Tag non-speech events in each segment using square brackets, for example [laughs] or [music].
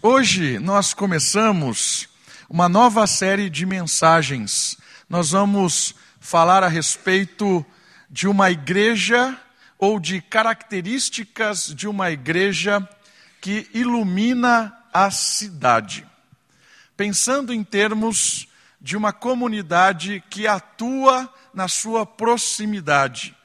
Hoje nós começamos uma nova série de mensagens. Nós vamos falar a respeito de uma igreja ou de características de uma igreja que ilumina a cidade. Pensando em termos de uma comunidade que atua na sua proximidade.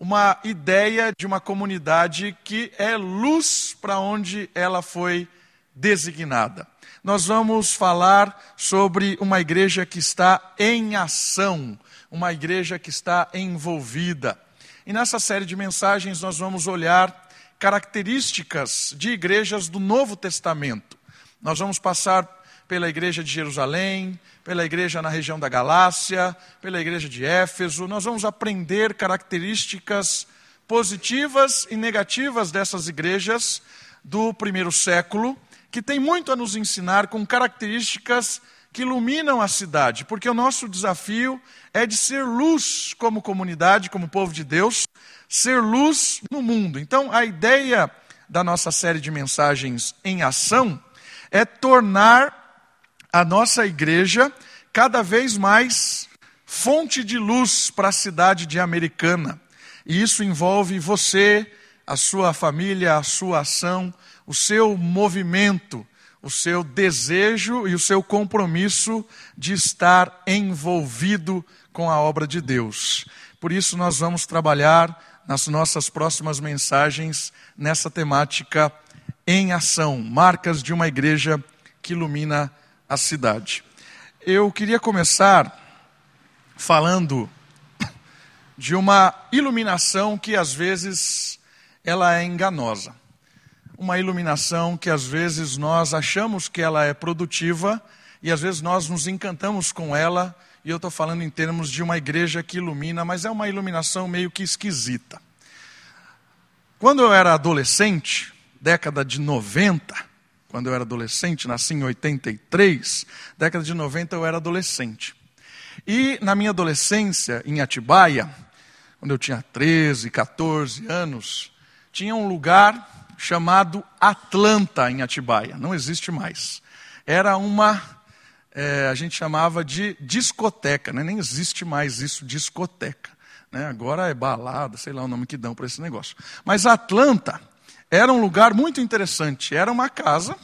Uma ideia de uma comunidade que é luz para onde ela foi designada. Nós vamos falar sobre uma igreja que está em ação, uma igreja que está envolvida. E nessa série de mensagens nós vamos olhar características de igrejas do Novo Testamento. Nós vamos passar pela igreja de Jerusalém, pela igreja na região da Galácia, pela igreja de Éfeso. Nós vamos aprender características positivas e negativas dessas igrejas do primeiro século que tem muito a nos ensinar com características que iluminam a cidade, porque o nosso desafio é de ser luz como comunidade, como povo de Deus, ser luz no mundo. Então, a ideia da nossa série de mensagens em ação é tornar a nossa igreja cada vez mais fonte de luz para a cidade de Americana. E isso envolve você, a sua família, a sua ação, o seu movimento, o seu desejo e o seu compromisso de estar envolvido com a obra de Deus. Por isso, nós vamos trabalhar nas nossas próximas mensagens nessa temática em ação marcas de uma igreja que ilumina a cidade. Eu queria começar falando de uma iluminação que às vezes ela é enganosa uma iluminação que às vezes nós achamos que ela é produtiva e às vezes nós nos encantamos com ela, e eu estou falando em termos de uma igreja que ilumina, mas é uma iluminação meio que esquisita. Quando eu era adolescente, década de 90, quando eu era adolescente, nasci em 83, década de 90 eu era adolescente. E na minha adolescência, em Atibaia, quando eu tinha 13, 14 anos, tinha um lugar chamado Atlanta, em Atibaia. Não existe mais. Era uma, é, a gente chamava de discoteca, né? nem existe mais isso, discoteca. Né? Agora é balada, sei lá o nome que dão para esse negócio. Mas Atlanta era um lugar muito interessante. Era uma casa,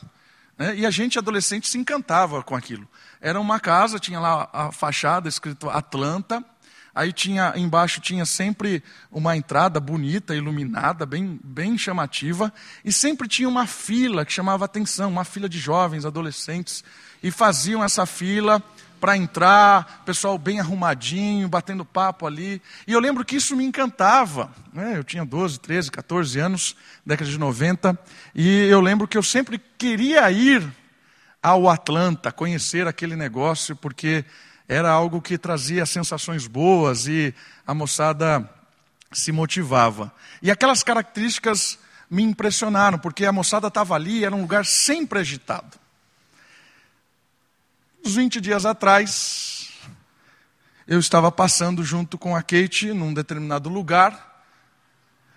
né? e a gente, adolescente, se encantava com aquilo. Era uma casa, tinha lá a fachada escrito Atlanta, Aí tinha embaixo tinha sempre uma entrada bonita, iluminada, bem, bem chamativa, e sempre tinha uma fila que chamava atenção, uma fila de jovens, adolescentes, e faziam essa fila para entrar, pessoal bem arrumadinho, batendo papo ali. E eu lembro que isso me encantava. Né? Eu tinha 12, 13, 14 anos, década de 90, e eu lembro que eu sempre queria ir ao Atlanta, conhecer aquele negócio, porque era algo que trazia sensações boas e a moçada se motivava. E aquelas características me impressionaram, porque a moçada estava ali, era um lugar sempre agitado. Uns 20 dias atrás, eu estava passando junto com a Kate num determinado lugar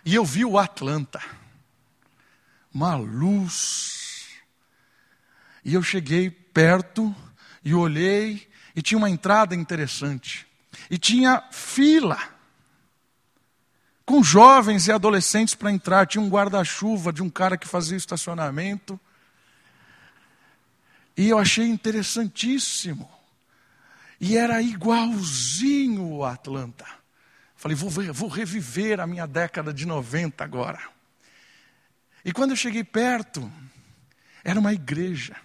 e eu vi o Atlanta. Uma luz. E eu cheguei perto e olhei e tinha uma entrada interessante. E tinha fila com jovens e adolescentes para entrar. Tinha um guarda-chuva de um cara que fazia estacionamento. E eu achei interessantíssimo. E era igualzinho o Atlanta. Falei, vou, ver, vou reviver a minha década de 90 agora. E quando eu cheguei perto, era uma igreja.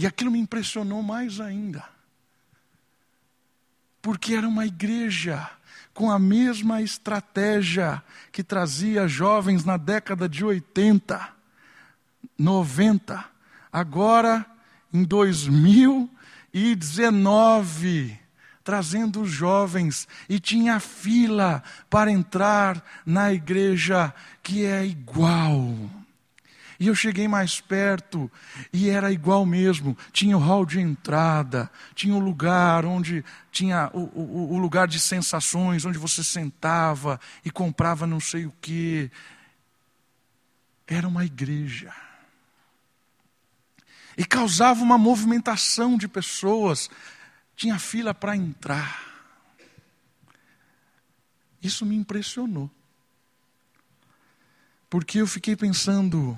E aquilo me impressionou mais ainda. Porque era uma igreja com a mesma estratégia que trazia jovens na década de 80, 90. Agora, em 2019, trazendo os jovens, e tinha fila para entrar na igreja que é igual e eu cheguei mais perto e era igual mesmo. Tinha o hall de entrada, tinha o lugar onde tinha o, o, o lugar de sensações, onde você sentava e comprava não sei o que. era uma igreja. E causava uma movimentação de pessoas, tinha fila para entrar. Isso me impressionou. Porque eu fiquei pensando,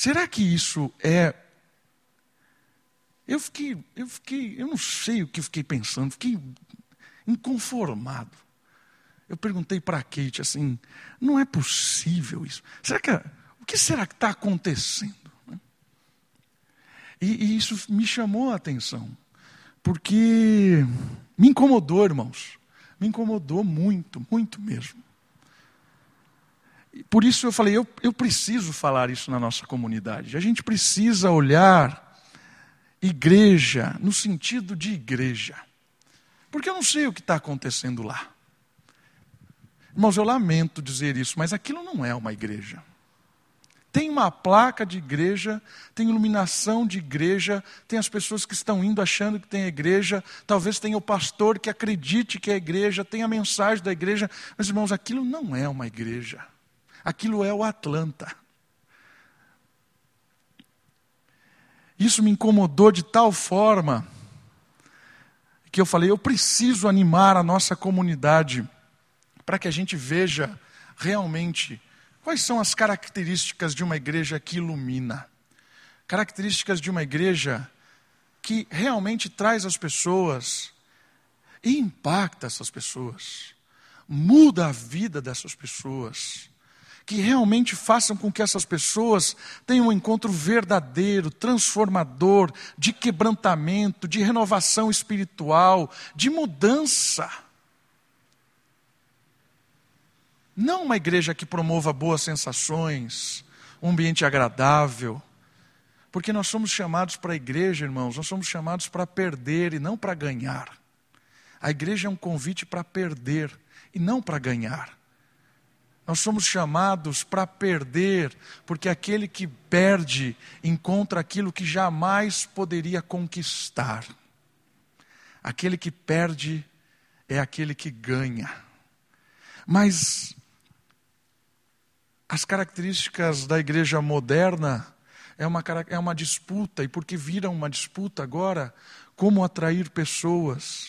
será que isso é eu fiquei, eu fiquei, eu não sei o que fiquei pensando, fiquei inconformado. Eu perguntei para a Kate assim: não é possível isso. Será que o que será que está acontecendo? E, e isso me chamou a atenção, porque me incomodou, irmãos. Me incomodou muito, muito mesmo. Por isso eu falei, eu, eu preciso falar isso na nossa comunidade. A gente precisa olhar igreja no sentido de igreja. Porque eu não sei o que está acontecendo lá. Irmãos, eu lamento dizer isso, mas aquilo não é uma igreja. Tem uma placa de igreja, tem iluminação de igreja, tem as pessoas que estão indo achando que tem igreja, talvez tenha o pastor que acredite que é igreja, tem a mensagem da igreja, mas irmãos, aquilo não é uma igreja. Aquilo é o Atlanta. Isso me incomodou de tal forma que eu falei: eu preciso animar a nossa comunidade para que a gente veja realmente quais são as características de uma igreja que ilumina. Características de uma igreja que realmente traz as pessoas e impacta essas pessoas, muda a vida dessas pessoas que realmente façam com que essas pessoas tenham um encontro verdadeiro, transformador, de quebrantamento, de renovação espiritual, de mudança. Não uma igreja que promova boas sensações, um ambiente agradável. Porque nós somos chamados para a igreja, irmãos, nós somos chamados para perder e não para ganhar. A igreja é um convite para perder e não para ganhar. Nós somos chamados para perder, porque aquele que perde encontra aquilo que jamais poderia conquistar. Aquele que perde é aquele que ganha. Mas as características da igreja moderna é uma, é uma disputa, e porque viram uma disputa agora, como atrair pessoas,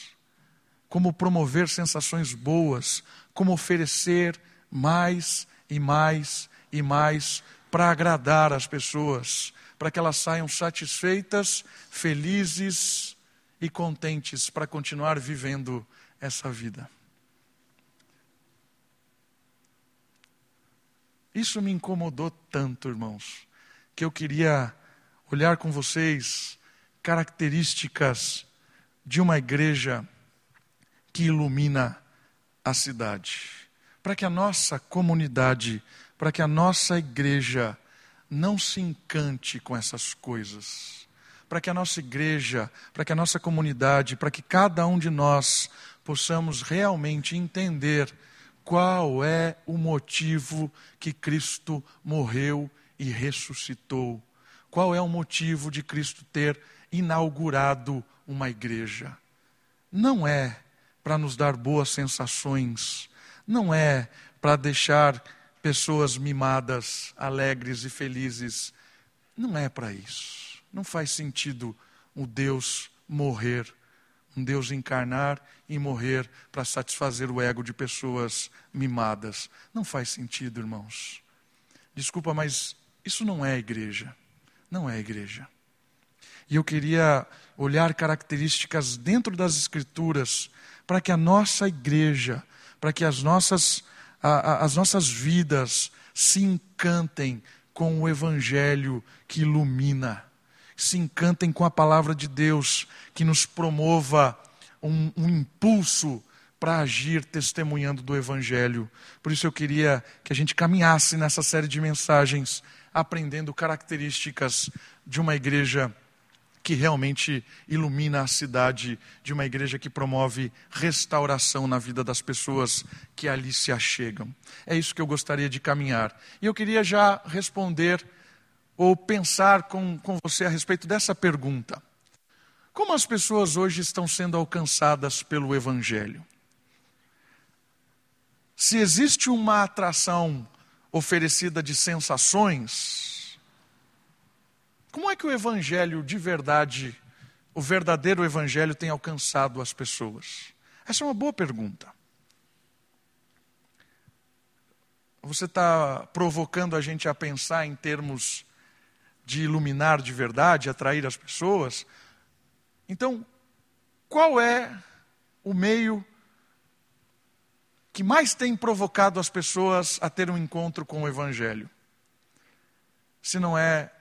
como promover sensações boas, como oferecer mais e mais e mais para agradar as pessoas, para que elas saiam satisfeitas, felizes e contentes para continuar vivendo essa vida. Isso me incomodou tanto, irmãos, que eu queria olhar com vocês características de uma igreja que ilumina a cidade para que a nossa comunidade, para que a nossa igreja não se encante com essas coisas. Para que a nossa igreja, para que a nossa comunidade, para que cada um de nós possamos realmente entender qual é o motivo que Cristo morreu e ressuscitou. Qual é o motivo de Cristo ter inaugurado uma igreja? Não é para nos dar boas sensações, não é para deixar pessoas mimadas, alegres e felizes. Não é para isso. Não faz sentido o Deus morrer, um Deus encarnar e morrer para satisfazer o ego de pessoas mimadas. Não faz sentido, irmãos. Desculpa, mas isso não é igreja. Não é igreja. E eu queria olhar características dentro das Escrituras para que a nossa igreja para que as nossas, a, a, as nossas vidas se encantem com o Evangelho que ilumina, se encantem com a palavra de Deus que nos promova um, um impulso para agir testemunhando do Evangelho. Por isso eu queria que a gente caminhasse nessa série de mensagens, aprendendo características de uma igreja que realmente ilumina a cidade, de uma igreja que promove restauração na vida das pessoas que ali se achegam. É isso que eu gostaria de caminhar. E eu queria já responder ou pensar com, com você a respeito dessa pergunta: Como as pessoas hoje estão sendo alcançadas pelo Evangelho? Se existe uma atração oferecida de sensações, como é que o evangelho de verdade, o verdadeiro evangelho tem alcançado as pessoas? Essa é uma boa pergunta. Você está provocando a gente a pensar em termos de iluminar de verdade, atrair as pessoas. Então, qual é o meio que mais tem provocado as pessoas a ter um encontro com o Evangelho? Se não é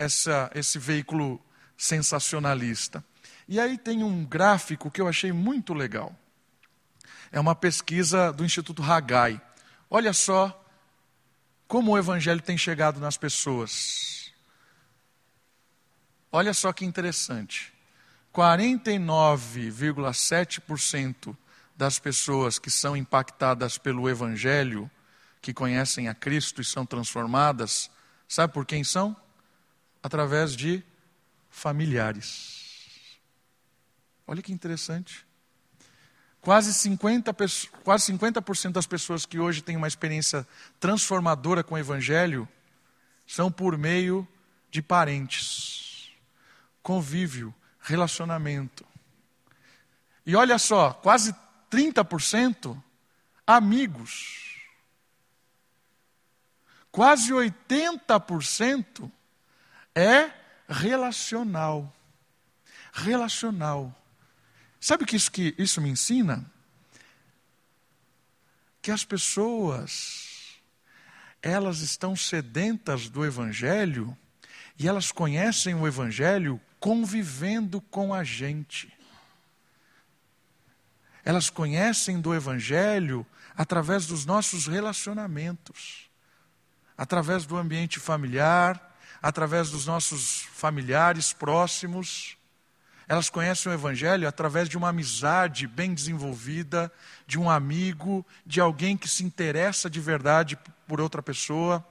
essa, esse veículo sensacionalista. E aí tem um gráfico que eu achei muito legal. É uma pesquisa do Instituto Hagai. Olha só como o Evangelho tem chegado nas pessoas. Olha só que interessante. 49,7% das pessoas que são impactadas pelo Evangelho, que conhecem a Cristo e são transformadas, sabe por quem são? Através de familiares. Olha que interessante. Quase 50%, quase 50 das pessoas que hoje têm uma experiência transformadora com o Evangelho são por meio de parentes, convívio, relacionamento. E olha só, quase 30% amigos. Quase 80% é relacional. Relacional. Sabe o que isso, que isso me ensina? Que as pessoas, elas estão sedentas do Evangelho e elas conhecem o Evangelho convivendo com a gente. Elas conhecem do Evangelho através dos nossos relacionamentos, através do ambiente familiar, através dos nossos familiares próximos. Elas conhecem o Evangelho através de uma amizade bem desenvolvida, de um amigo, de alguém que se interessa de verdade por outra pessoa.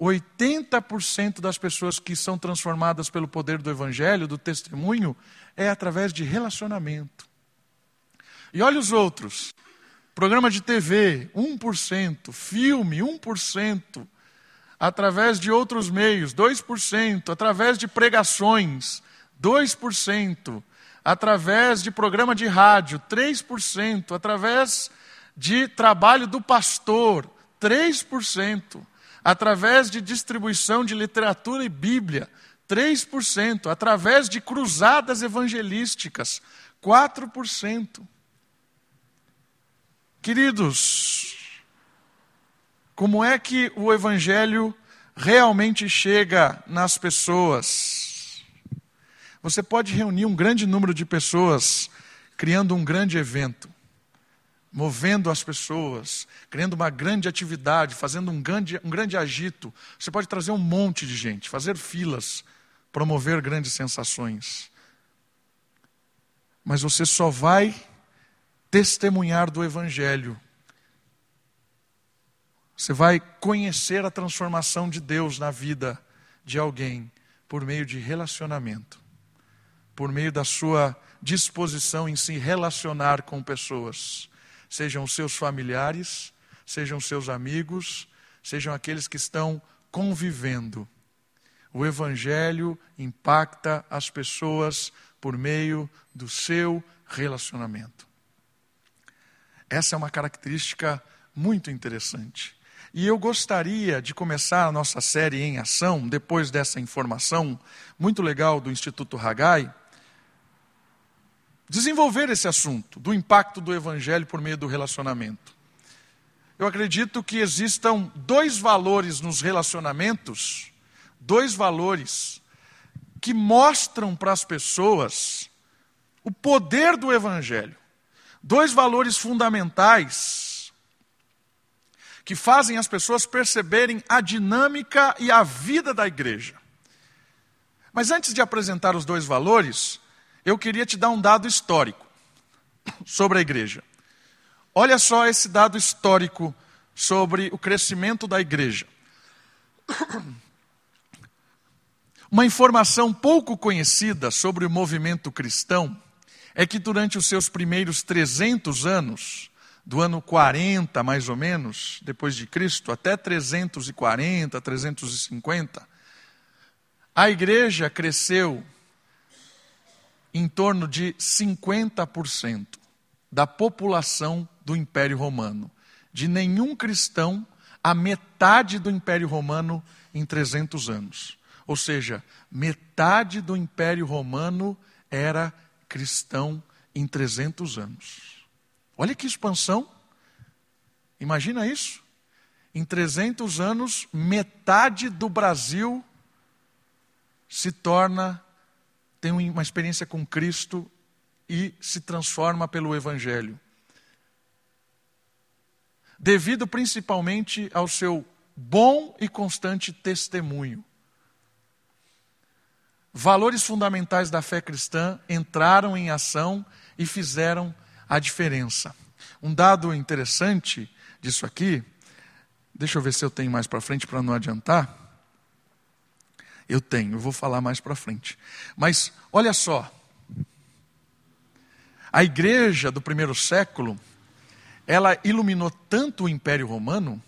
80% das pessoas que são transformadas pelo poder do Evangelho, do testemunho, é através de relacionamento. E olha os outros: programa de TV, 1%, filme, 1%, através de outros meios, 2%, através de pregações, 2%, através de programa de rádio, 3%, através de trabalho do pastor, 3% através de distribuição de literatura e Bíblia, 3%, através de cruzadas evangelísticas, 4%. Queridos, como é que o Evangelho realmente chega nas pessoas? Você pode reunir um grande número de pessoas criando um grande evento movendo as pessoas, criando uma grande atividade, fazendo um grande, um grande agito. Você pode trazer um monte de gente, fazer filas, promover grandes sensações. Mas você só vai testemunhar do Evangelho. Você vai conhecer a transformação de Deus na vida de alguém por meio de relacionamento, por meio da sua disposição em se relacionar com pessoas sejam seus familiares, sejam seus amigos, sejam aqueles que estão convivendo. O Evangelho impacta as pessoas por meio do seu relacionamento. Essa é uma característica muito interessante. E eu gostaria de começar a nossa série em ação, depois dessa informação muito legal do Instituto Hagai, desenvolver esse assunto do impacto do evangelho por meio do relacionamento. Eu acredito que existam dois valores nos relacionamentos, dois valores que mostram para as pessoas o poder do evangelho. Dois valores fundamentais que fazem as pessoas perceberem a dinâmica e a vida da igreja. Mas antes de apresentar os dois valores, eu queria te dar um dado histórico sobre a igreja. Olha só esse dado histórico sobre o crescimento da igreja. Uma informação pouco conhecida sobre o movimento cristão é que durante os seus primeiros 300 anos, do ano 40, mais ou menos, depois de Cristo, até 340, 350, a igreja cresceu em torno de 50% da população do Império Romano. De nenhum cristão a metade do Império Romano em 300 anos. Ou seja, metade do Império Romano era cristão em 300 anos. Olha que expansão. Imagina isso. Em 300 anos, metade do Brasil se torna, tem uma experiência com Cristo e se transforma pelo Evangelho. Devido principalmente ao seu bom e constante testemunho. Valores fundamentais da fé cristã entraram em ação e fizeram a diferença. Um dado interessante disso aqui, deixa eu ver se eu tenho mais para frente para não adiantar. Eu tenho, eu vou falar mais para frente. Mas olha só, a igreja do primeiro século, ela iluminou tanto o Império Romano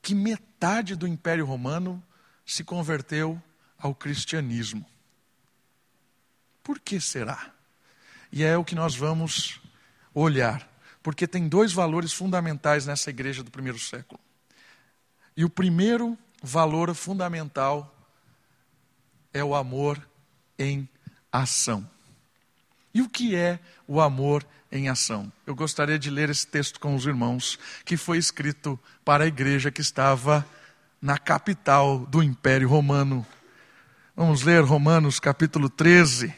que metade do Império Romano se converteu ao cristianismo. Por que será? E é o que nós vamos olhar, porque tem dois valores fundamentais nessa igreja do primeiro século. E o primeiro valor fundamental é o amor em ação. E o que é o amor em ação? Eu gostaria de ler esse texto com os irmãos, que foi escrito para a igreja que estava na capital do Império Romano. Vamos ler Romanos capítulo 13,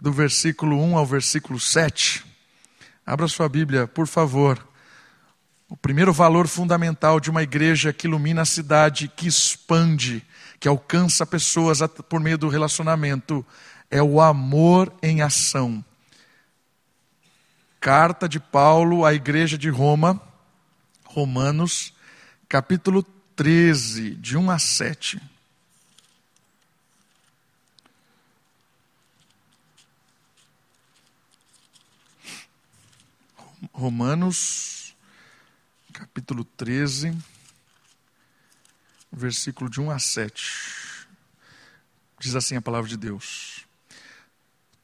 do versículo 1 ao versículo 7. Abra sua Bíblia, por favor. O primeiro valor fundamental de uma igreja que ilumina a cidade, que expande, que alcança pessoas por meio do relacionamento, é o amor em ação. Carta de Paulo à igreja de Roma, Romanos, capítulo 13, de 1 a 7. Romanos, capítulo 13, versículo de 1 a 7. Diz assim a palavra de Deus: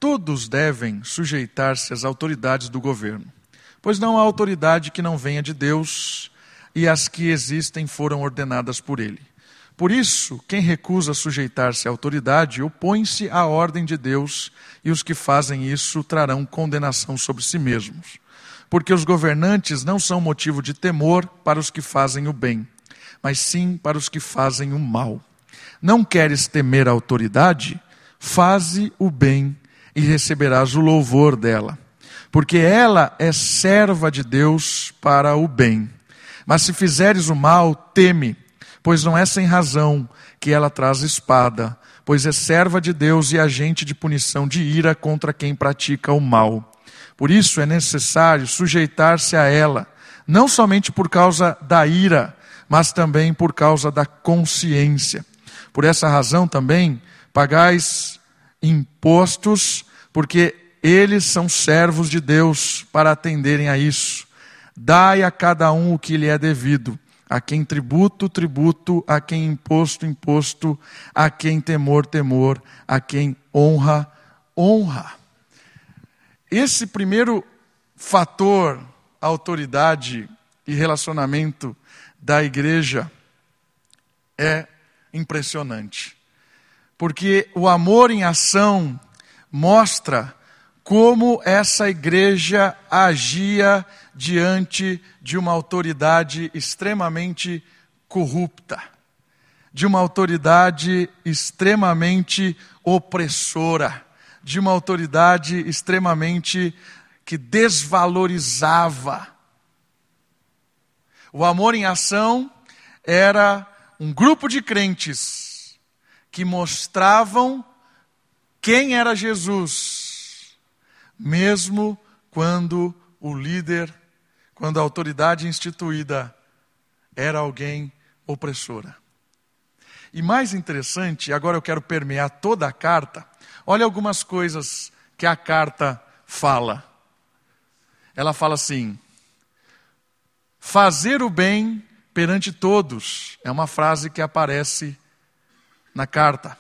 Todos devem sujeitar-se às autoridades do governo, pois não há autoridade que não venha de Deus, e as que existem foram ordenadas por ele. Por isso, quem recusa sujeitar-se à autoridade opõe-se à ordem de Deus, e os que fazem isso trarão condenação sobre si mesmos porque os governantes não são motivo de temor para os que fazem o bem, mas sim para os que fazem o mal. Não queres temer a autoridade? Faze o bem e receberás o louvor dela, porque ela é serva de Deus para o bem. Mas se fizeres o mal, teme, pois não é sem razão que ela traz espada, pois é serva de Deus e agente de punição de ira contra quem pratica o mal. Por isso é necessário sujeitar-se a ela, não somente por causa da ira, mas também por causa da consciência. Por essa razão também pagais impostos, porque eles são servos de Deus para atenderem a isso. Dai a cada um o que lhe é devido. A quem tributo, tributo, a quem imposto, imposto, a quem temor, temor, a quem honra, honra. Esse primeiro fator, autoridade e relacionamento da igreja, é impressionante. Porque o amor em ação mostra como essa igreja agia diante de uma autoridade extremamente corrupta, de uma autoridade extremamente opressora de uma autoridade extremamente que desvalorizava. O amor em ação era um grupo de crentes que mostravam quem era Jesus, mesmo quando o líder, quando a autoridade instituída era alguém opressora. E mais interessante, agora eu quero permear toda a carta, Olha algumas coisas que a carta fala. Ela fala assim: fazer o bem perante todos. É uma frase que aparece na carta.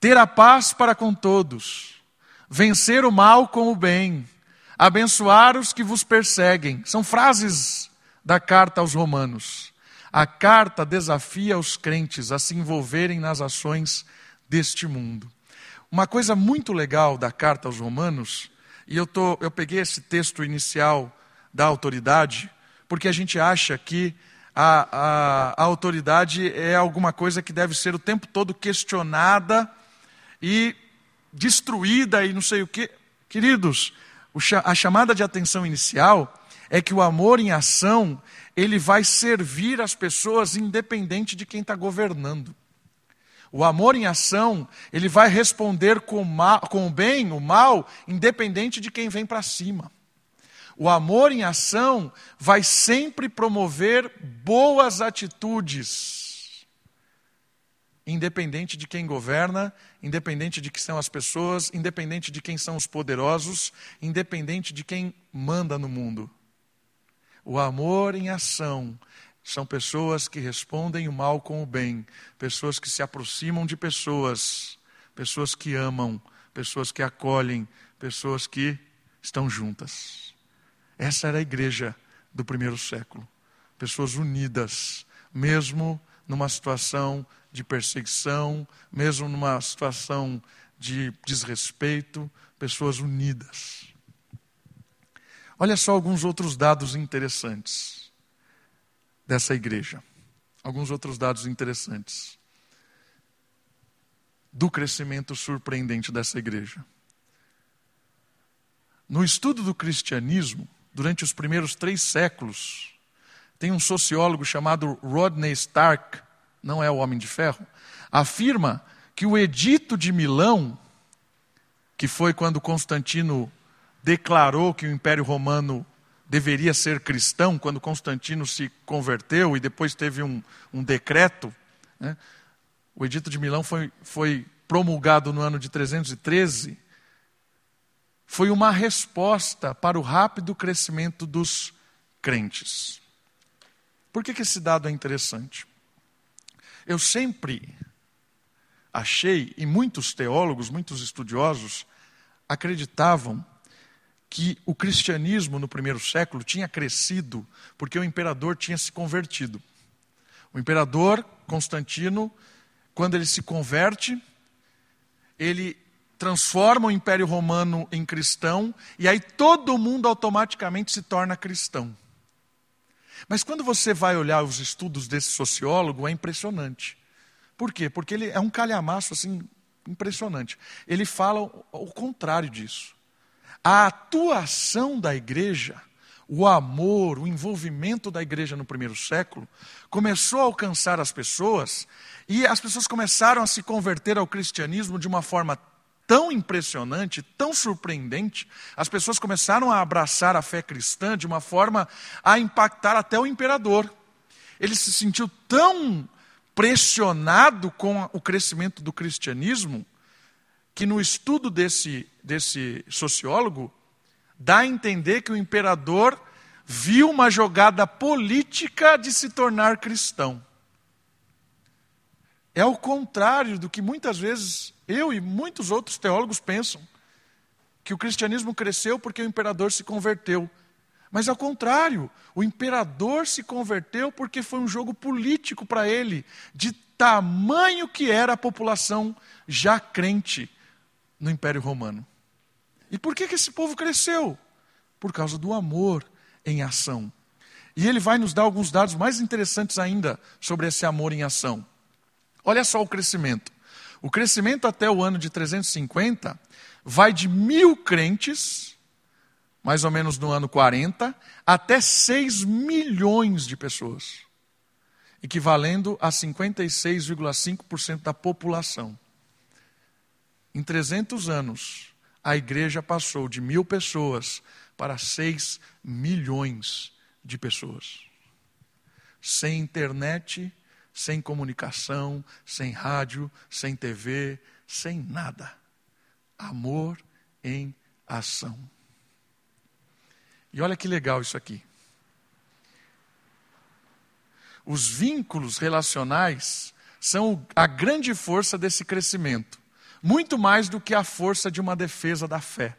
Ter a paz para com todos, vencer o mal com o bem, abençoar os que vos perseguem. São frases da carta aos Romanos. A carta desafia os crentes a se envolverem nas ações deste mundo. Uma coisa muito legal da carta aos Romanos, e eu, tô, eu peguei esse texto inicial da autoridade, porque a gente acha que a, a, a autoridade é alguma coisa que deve ser o tempo todo questionada e destruída e não sei o quê. Queridos, a chamada de atenção inicial é que o amor em ação, ele vai servir as pessoas independente de quem está governando. O amor em ação, ele vai responder com, mal, com o bem, o mal, independente de quem vem para cima. O amor em ação vai sempre promover boas atitudes, independente de quem governa, independente de quem são as pessoas, independente de quem são os poderosos, independente de quem manda no mundo. O amor em ação são pessoas que respondem o mal com o bem, pessoas que se aproximam de pessoas, pessoas que amam, pessoas que acolhem, pessoas que estão juntas. Essa era a igreja do primeiro século. Pessoas unidas, mesmo numa situação de perseguição, mesmo numa situação de desrespeito, pessoas unidas. Olha só alguns outros dados interessantes dessa igreja. Alguns outros dados interessantes do crescimento surpreendente dessa igreja. No estudo do cristianismo, durante os primeiros três séculos. Tem um sociólogo chamado Rodney Stark, não é o Homem de Ferro, afirma que o Edito de Milão, que foi quando Constantino declarou que o Império Romano deveria ser cristão, quando Constantino se converteu e depois teve um, um decreto. Né? O Edito de Milão foi, foi promulgado no ano de 313 foi uma resposta para o rápido crescimento dos crentes. Por que, que esse dado é interessante? Eu sempre achei, e muitos teólogos, muitos estudiosos, acreditavam que o cristianismo no primeiro século tinha crescido porque o imperador tinha se convertido. O imperador Constantino, quando ele se converte, ele transforma o Império Romano em cristão, e aí todo mundo automaticamente se torna cristão. Mas quando você vai olhar os estudos desse sociólogo, é impressionante. Por quê? Porque ele é um calhamaço assim impressionante. Ele fala o contrário disso. A atuação da igreja, o amor, o envolvimento da igreja no primeiro século, começou a alcançar as pessoas e as pessoas começaram a se converter ao cristianismo de uma forma tão impressionante, tão surpreendente, as pessoas começaram a abraçar a fé cristã de uma forma a impactar até o imperador. Ele se sentiu tão pressionado com o crescimento do cristianismo que no estudo desse, desse sociólogo dá a entender que o imperador viu uma jogada política de se tornar cristão. É o contrário do que muitas vezes eu e muitos outros teólogos pensam. Que o cristianismo cresceu porque o imperador se converteu. Mas ao contrário, o imperador se converteu porque foi um jogo político para ele, de tamanho que era a população já crente no Império Romano. E por que, que esse povo cresceu? Por causa do amor em ação. E ele vai nos dar alguns dados mais interessantes ainda sobre esse amor em ação. Olha só o crescimento. O crescimento até o ano de 350 vai de mil crentes, mais ou menos no ano 40, até 6 milhões de pessoas, equivalendo a 56,5% da população. Em 300 anos, a igreja passou de mil pessoas para 6 milhões de pessoas. Sem internet, sem comunicação, sem rádio, sem TV, sem nada. Amor em ação. E olha que legal isso aqui. os vínculos relacionais são a grande força desse crescimento, muito mais do que a força de uma defesa da fé.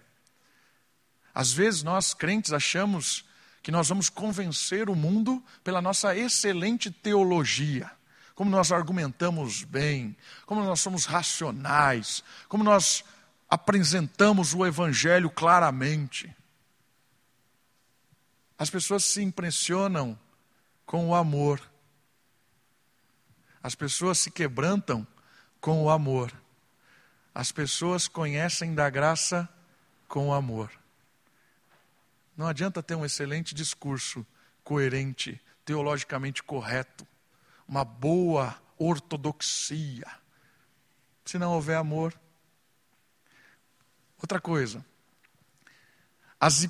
Às vezes nós crentes achamos que nós vamos convencer o mundo pela nossa excelente teologia, como nós argumentamos bem, como nós somos racionais, como nós apresentamos o evangelho claramente. As pessoas se impressionam com o amor. As pessoas se quebrantam com o amor. As pessoas conhecem da graça com o amor. Não adianta ter um excelente discurso, coerente, teologicamente correto, uma boa ortodoxia. Se não houver amor. Outra coisa, as,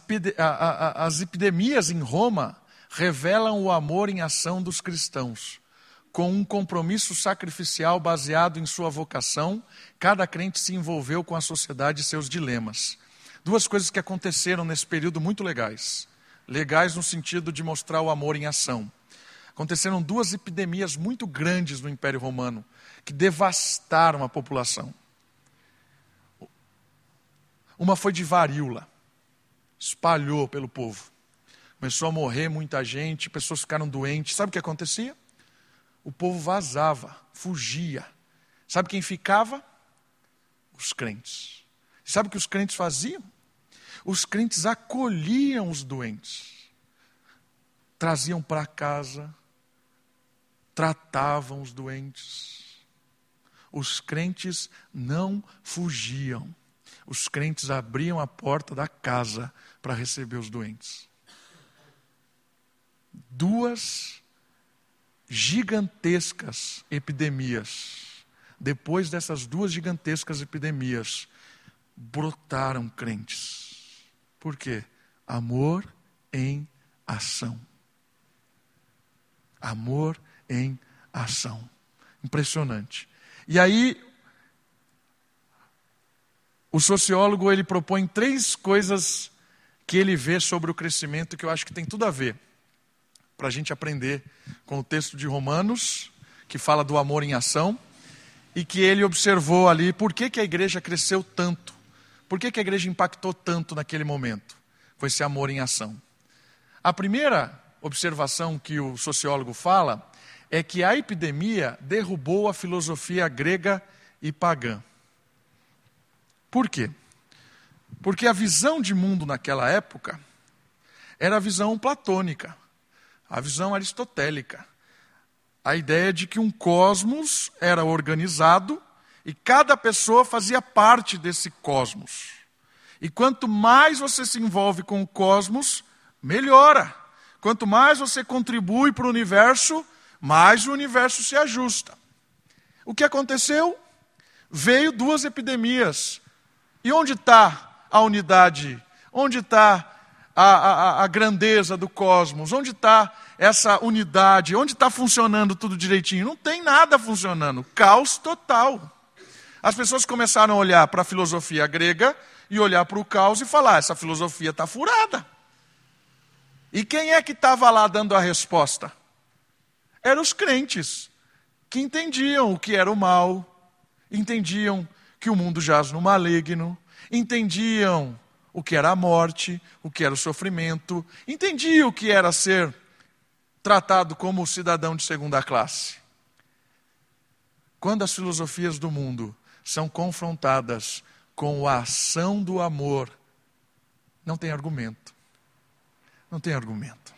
as epidemias em Roma revelam o amor em ação dos cristãos. Com um compromisso sacrificial baseado em sua vocação, cada crente se envolveu com a sociedade e seus dilemas. Duas coisas que aconteceram nesse período muito legais. Legais no sentido de mostrar o amor em ação. Aconteceram duas epidemias muito grandes no Império Romano que devastaram a população. Uma foi de varíola, espalhou pelo povo. Começou a morrer muita gente, pessoas ficaram doentes. Sabe o que acontecia? O povo vazava, fugia. Sabe quem ficava? Os crentes. Sabe o que os crentes faziam? Os crentes acolhiam os doentes, traziam para casa, tratavam os doentes. Os crentes não fugiam. Os crentes abriam a porta da casa para receber os doentes. Duas gigantescas epidemias. Depois dessas duas gigantescas epidemias, brotaram crentes. Por quê? Amor em ação. Amor em ação. Impressionante. E aí, o sociólogo ele propõe três coisas que ele vê sobre o crescimento que eu acho que tem tudo a ver para a gente aprender com o texto de Romanos, que fala do amor em ação, e que ele observou ali por que, que a igreja cresceu tanto por que, que a igreja impactou tanto naquele momento? Foi esse amor em ação. A primeira observação que o sociólogo fala é que a epidemia derrubou a filosofia grega e pagã. Por quê? Porque a visão de mundo naquela época era a visão platônica, a visão aristotélica. A ideia de que um cosmos era organizado e cada pessoa fazia parte desse cosmos. E quanto mais você se envolve com o cosmos, melhora. Quanto mais você contribui para o universo, mais o universo se ajusta. O que aconteceu? Veio duas epidemias. E onde está a unidade? Onde está a, a, a, grandeza do cosmos? Onde está essa unidade? Onde está funcionando tudo direitinho? Não tem nada funcionando. Caos total. As pessoas começaram a olhar para a filosofia grega e olhar para o caos e falar: essa filosofia está furada. E quem é que estava lá dando a resposta? Eram os crentes, que entendiam o que era o mal, entendiam que o mundo jaz no maligno, entendiam o que era a morte, o que era o sofrimento, entendiam o que era ser tratado como cidadão de segunda classe. Quando as filosofias do mundo são confrontadas com a ação do amor, não tem argumento. Não tem argumento.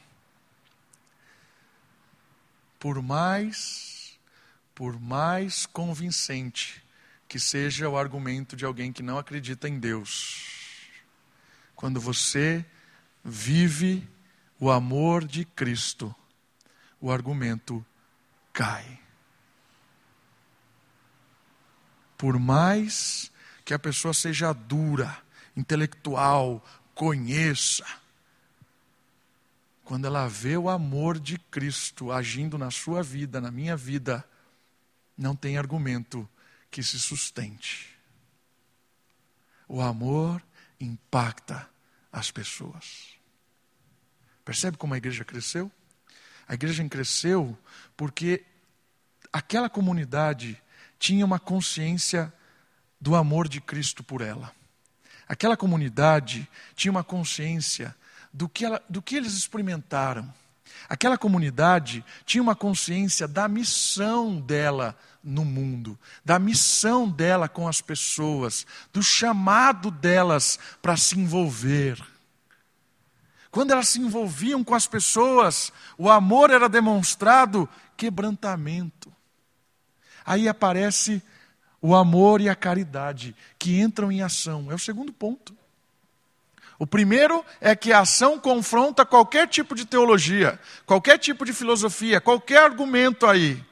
Por mais, por mais convincente que seja o argumento de alguém que não acredita em Deus, quando você vive o amor de Cristo, o argumento cai. Por mais que a pessoa seja dura, intelectual, conheça, quando ela vê o amor de Cristo agindo na sua vida, na minha vida, não tem argumento que se sustente. O amor impacta as pessoas. Percebe como a igreja cresceu? A igreja cresceu porque aquela comunidade tinha uma consciência do amor de Cristo por ela. Aquela comunidade tinha uma consciência do que, ela, do que eles experimentaram. Aquela comunidade tinha uma consciência da missão dela no mundo, da missão dela com as pessoas, do chamado delas para se envolver. Quando elas se envolviam com as pessoas, o amor era demonstrado quebrantamento. Aí aparece o amor e a caridade que entram em ação. É o segundo ponto. O primeiro é que a ação confronta qualquer tipo de teologia, qualquer tipo de filosofia, qualquer argumento aí.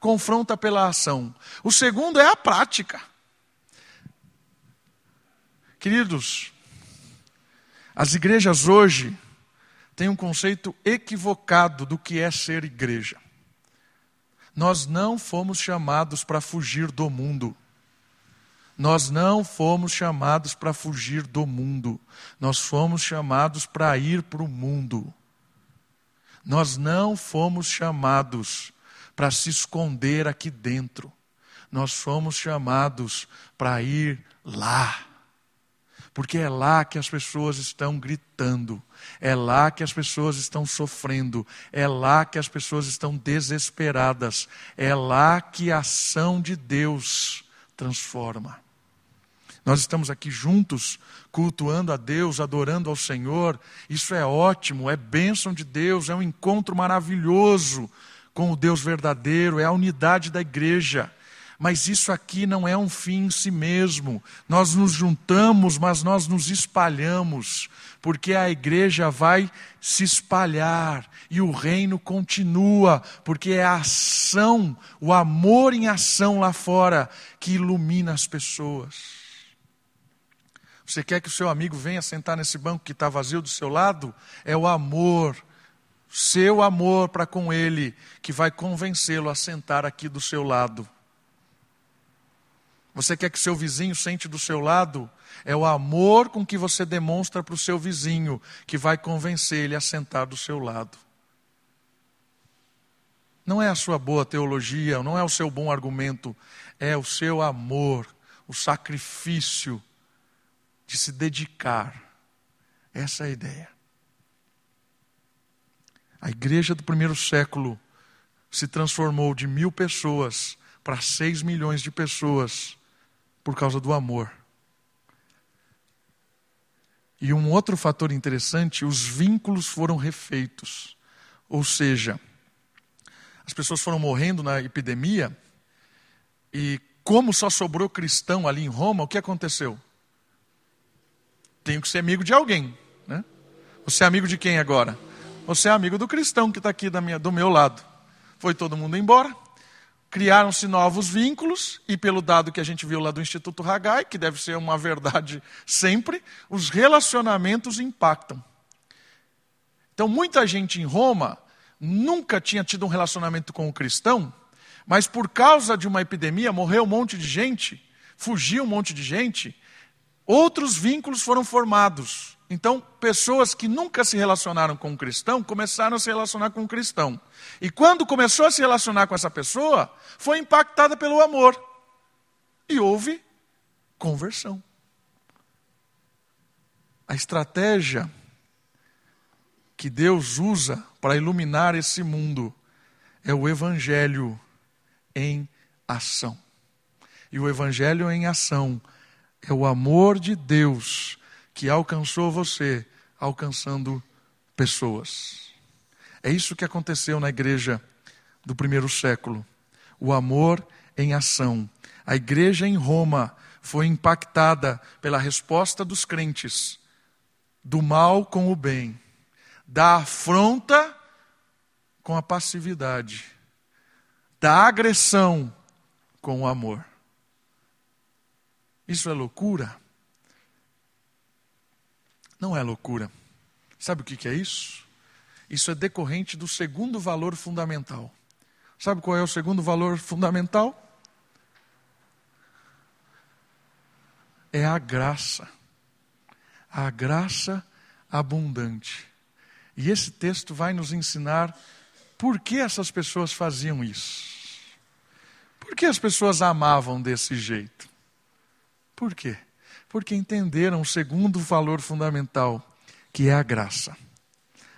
Confronta pela ação. O segundo é a prática. Queridos, as igrejas hoje têm um conceito equivocado do que é ser igreja. Nós não fomos chamados para fugir do mundo. Nós não fomos chamados para fugir do mundo. Nós fomos chamados para ir para o mundo. Nós não fomos chamados para se esconder aqui dentro. Nós fomos chamados para ir lá. Porque é lá que as pessoas estão gritando, é lá que as pessoas estão sofrendo, é lá que as pessoas estão desesperadas, é lá que a ação de Deus transforma. Nós estamos aqui juntos, cultuando a Deus, adorando ao Senhor, isso é ótimo, é bênção de Deus, é um encontro maravilhoso com o Deus verdadeiro, é a unidade da igreja mas isso aqui não é um fim em si mesmo. Nós nos juntamos, mas nós nos espalhamos, porque a igreja vai se espalhar e o reino continua, porque é a ação, o amor em ação lá fora que ilumina as pessoas. Você quer que o seu amigo venha sentar nesse banco que está vazio do seu lado? É o amor, seu amor para com ele, que vai convencê-lo a sentar aqui do seu lado. Você quer que seu vizinho sente do seu lado? É o amor com que você demonstra para o seu vizinho que vai convencer ele a sentar do seu lado. Não é a sua boa teologia, não é o seu bom argumento, é o seu amor, o sacrifício de se dedicar. Essa é a ideia. A igreja do primeiro século se transformou de mil pessoas para seis milhões de pessoas por causa do amor. E um outro fator interessante, os vínculos foram refeitos. Ou seja, as pessoas foram morrendo na epidemia e como só sobrou cristão ali em Roma, o que aconteceu? Tenho que ser amigo de alguém, né? Você é amigo de quem agora? Você é amigo do cristão que está aqui minha, do meu lado. Foi todo mundo embora, criaram-se novos vínculos, e pelo dado que a gente viu lá do Instituto Hagai, que deve ser uma verdade [laughs] sempre, os relacionamentos impactam. Então, muita gente em Roma nunca tinha tido um relacionamento com o cristão, mas por causa de uma epidemia morreu um monte de gente, fugiu um monte de gente, outros vínculos foram formados. Então, pessoas que nunca se relacionaram com um cristão começaram a se relacionar com um cristão. E quando começou a se relacionar com essa pessoa, foi impactada pelo amor. E houve conversão. A estratégia que Deus usa para iluminar esse mundo é o evangelho em ação. E o evangelho em ação é o amor de Deus que alcançou você, alcançando pessoas. É isso que aconteceu na igreja do primeiro século. O amor em ação. A igreja em Roma foi impactada pela resposta dos crentes do mal com o bem, da afronta com a passividade, da agressão com o amor. Isso é loucura? Não é loucura. Sabe o que é isso? Isso é decorrente do segundo valor fundamental. Sabe qual é o segundo valor fundamental? É a graça. A graça abundante. E esse texto vai nos ensinar por que essas pessoas faziam isso? Por que as pessoas amavam desse jeito? Por quê? Porque entenderam o segundo valor fundamental, que é a graça.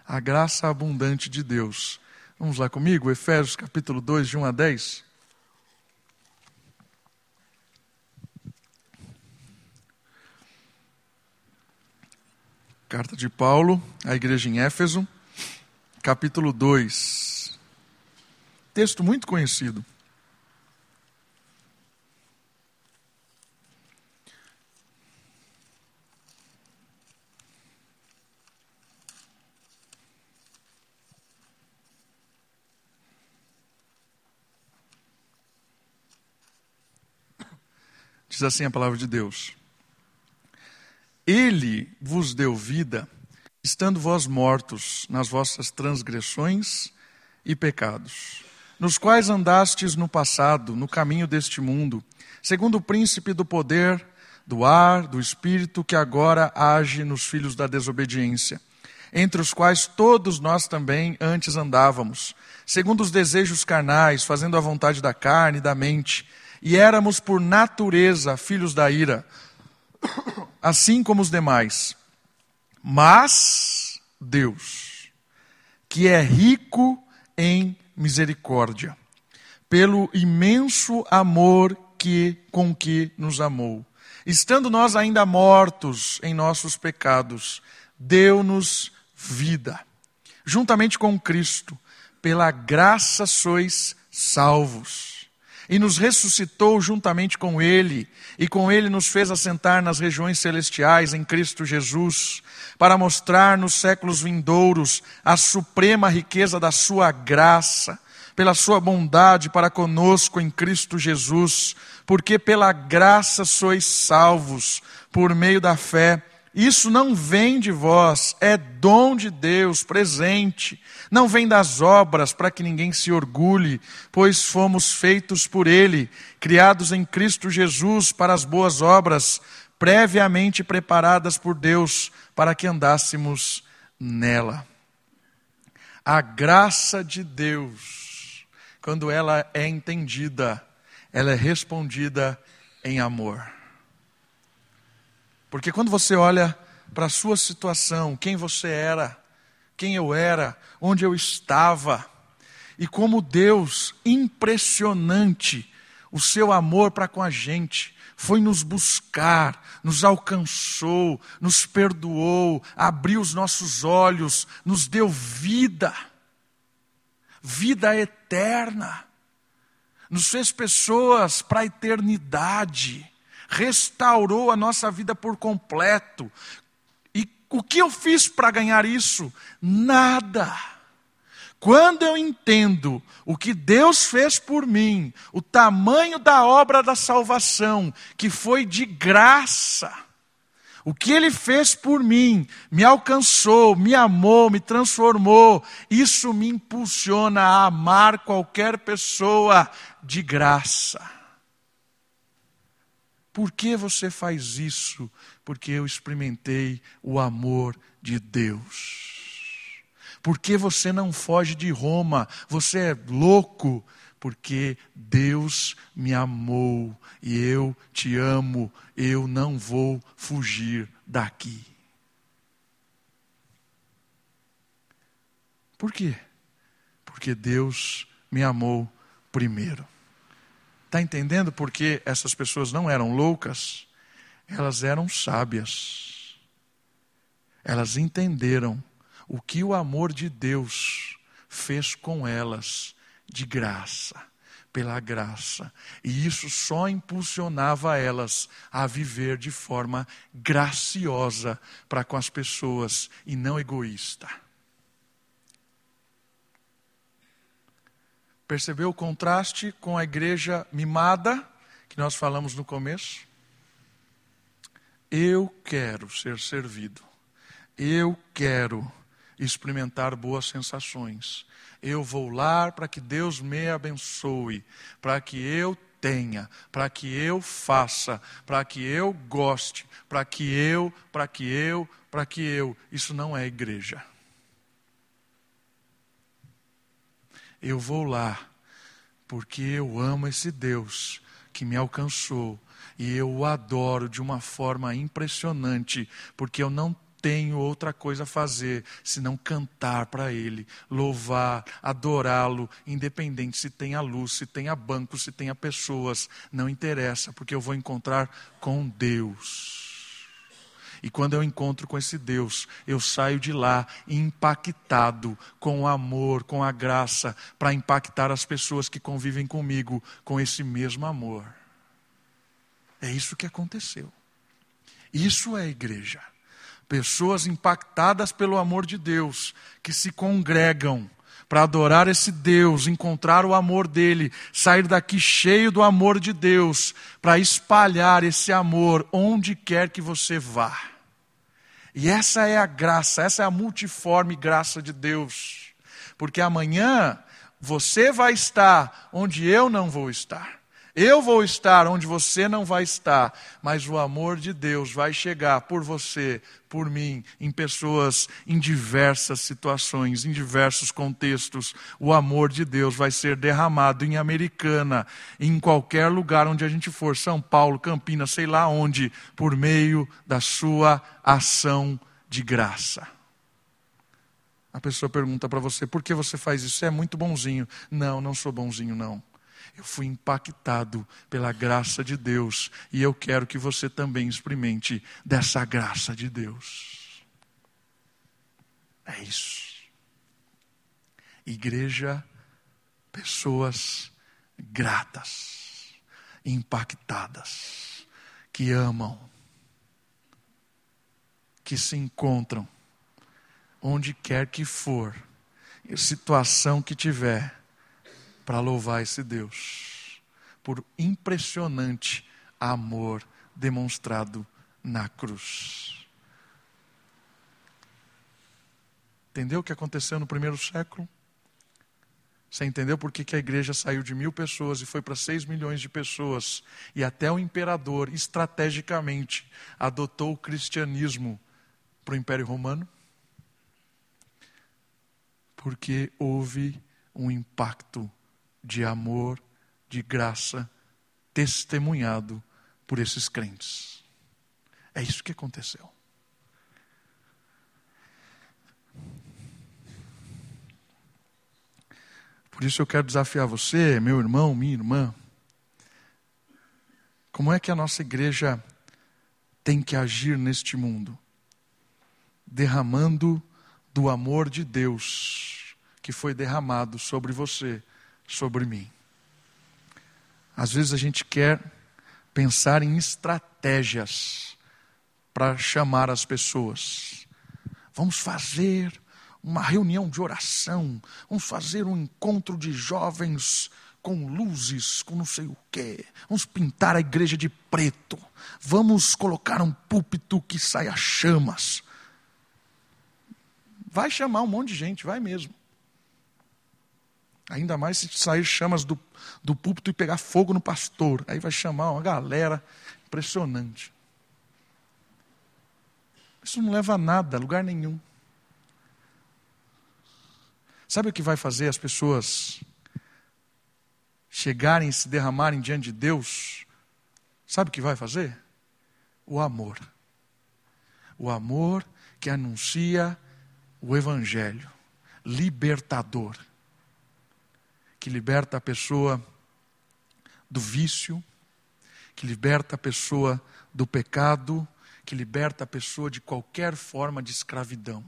A graça abundante de Deus. Vamos lá comigo, Efésios capítulo 2, de 1 a 10. Carta de Paulo à igreja em Éfeso, capítulo 2. Texto muito conhecido. Diz assim a palavra de Deus. Ele vos deu vida, estando vós mortos nas vossas transgressões e pecados, nos quais andastes no passado, no caminho deste mundo, segundo o príncipe do poder, do ar, do espírito que agora age nos filhos da desobediência, entre os quais todos nós também antes andávamos, segundo os desejos carnais, fazendo a vontade da carne e da mente, e éramos por natureza filhos da ira assim como os demais. Mas Deus, que é rico em misericórdia, pelo imenso amor que com que nos amou, estando nós ainda mortos em nossos pecados, deu-nos vida. Juntamente com Cristo, pela graça sois salvos e nos ressuscitou juntamente com Ele, e com Ele nos fez assentar nas regiões celestiais em Cristo Jesus, para mostrar nos séculos vindouros a suprema riqueza da Sua graça, pela Sua bondade para conosco em Cristo Jesus, porque pela graça sois salvos, por meio da fé isso não vem de vós, é dom de Deus presente. Não vem das obras para que ninguém se orgulhe, pois fomos feitos por Ele, criados em Cristo Jesus para as boas obras, previamente preparadas por Deus para que andássemos nela. A graça de Deus, quando ela é entendida, ela é respondida em amor. Porque quando você olha para a sua situação, quem você era, quem eu era, onde eu estava, e como Deus, impressionante, o seu amor para com a gente, foi nos buscar, nos alcançou, nos perdoou, abriu os nossos olhos, nos deu vida, vida eterna, nos fez pessoas para a eternidade. Restaurou a nossa vida por completo. O que eu fiz para ganhar isso? Nada. Quando eu entendo o que Deus fez por mim, o tamanho da obra da salvação, que foi de graça, o que Ele fez por mim, me alcançou, me amou, me transformou, isso me impulsiona a amar qualquer pessoa de graça. Por que você faz isso? Porque eu experimentei o amor de Deus. Por que você não foge de Roma? Você é louco. Porque Deus me amou e eu te amo, eu não vou fugir daqui. Por quê? Porque Deus me amou primeiro. Está entendendo por que essas pessoas não eram loucas? Elas eram sábias. Elas entenderam o que o amor de Deus fez com elas de graça, pela graça. E isso só impulsionava elas a viver de forma graciosa para com as pessoas e não egoísta. Percebeu o contraste com a igreja mimada, que nós falamos no começo? Eu quero ser servido. Eu quero experimentar boas sensações. Eu vou lá para que Deus me abençoe, para que eu tenha, para que eu faça, para que eu goste, para que eu, para que eu, para que eu. Isso não é igreja. Eu vou lá, porque eu amo esse Deus que me alcançou e eu o adoro de uma forma impressionante, porque eu não tenho outra coisa a fazer senão cantar para Ele, louvar, adorá-lo, independente se tenha luz, se tenha banco, se tenha pessoas, não interessa, porque eu vou encontrar com Deus. E quando eu encontro com esse Deus, eu saio de lá impactado com o amor, com a graça, para impactar as pessoas que convivem comigo com esse mesmo amor. É isso que aconteceu. Isso é igreja. Pessoas impactadas pelo amor de Deus, que se congregam para adorar esse Deus, encontrar o amor dele, sair daqui cheio do amor de Deus, para espalhar esse amor onde quer que você vá. E essa é a graça, essa é a multiforme graça de Deus. Porque amanhã você vai estar onde eu não vou estar. Eu vou estar onde você não vai estar, mas o amor de Deus vai chegar por você, por mim, em pessoas, em diversas situações, em diversos contextos. O amor de Deus vai ser derramado em Americana, em qualquer lugar onde a gente for, São Paulo, Campinas, sei lá onde, por meio da sua ação de graça. A pessoa pergunta para você: por que você faz isso? Você é muito bonzinho. Não, não sou bonzinho, não. Eu fui impactado pela graça de Deus e eu quero que você também experimente dessa graça de Deus. É isso. Igreja, pessoas gratas, impactadas, que amam, que se encontram onde quer que for, situação que tiver para louvar esse Deus, por impressionante amor demonstrado na cruz. Entendeu o que aconteceu no primeiro século? Você entendeu por que, que a igreja saiu de mil pessoas e foi para seis milhões de pessoas? E até o imperador, estrategicamente, adotou o cristianismo para o Império Romano? Porque houve um impacto de amor, de graça, testemunhado por esses crentes. É isso que aconteceu. Por isso eu quero desafiar você, meu irmão, minha irmã. Como é que a nossa igreja tem que agir neste mundo? Derramando do amor de Deus que foi derramado sobre você sobre mim. Às vezes a gente quer pensar em estratégias para chamar as pessoas. Vamos fazer uma reunião de oração, vamos fazer um encontro de jovens com luzes, com não sei o quê. Vamos pintar a igreja de preto. Vamos colocar um púlpito que saia chamas. Vai chamar um monte de gente, vai mesmo. Ainda mais se sair chamas do, do púlpito e pegar fogo no pastor. Aí vai chamar uma galera impressionante. Isso não leva a nada, a lugar nenhum. Sabe o que vai fazer as pessoas chegarem e se derramarem diante de Deus? Sabe o que vai fazer? O amor. O amor que anuncia o Evangelho, libertador que liberta a pessoa do vício, que liberta a pessoa do pecado, que liberta a pessoa de qualquer forma de escravidão.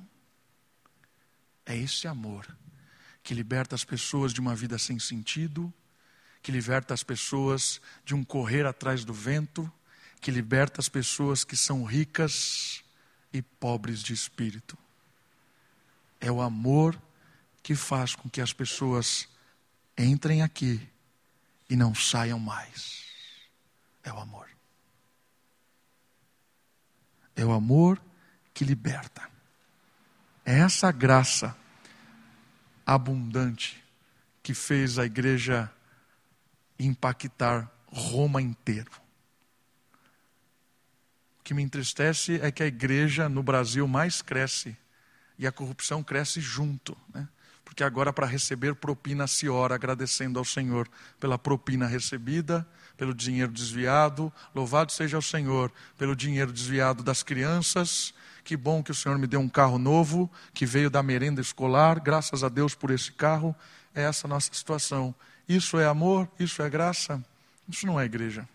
É esse amor que liberta as pessoas de uma vida sem sentido, que liberta as pessoas de um correr atrás do vento, que liberta as pessoas que são ricas e pobres de espírito. É o amor que faz com que as pessoas entrem aqui e não saiam mais. É o amor. É o amor que liberta. É essa graça abundante que fez a igreja impactar Roma inteiro. O que me entristece é que a igreja no Brasil mais cresce e a corrupção cresce junto. Né? Porque agora para receber propina se ora, agradecendo ao Senhor pela propina recebida, pelo dinheiro desviado. Louvado seja o Senhor pelo dinheiro desviado das crianças. Que bom que o Senhor me deu um carro novo, que veio da merenda escolar. Graças a Deus por esse carro. É essa a nossa situação. Isso é amor? Isso é graça? Isso não é igreja.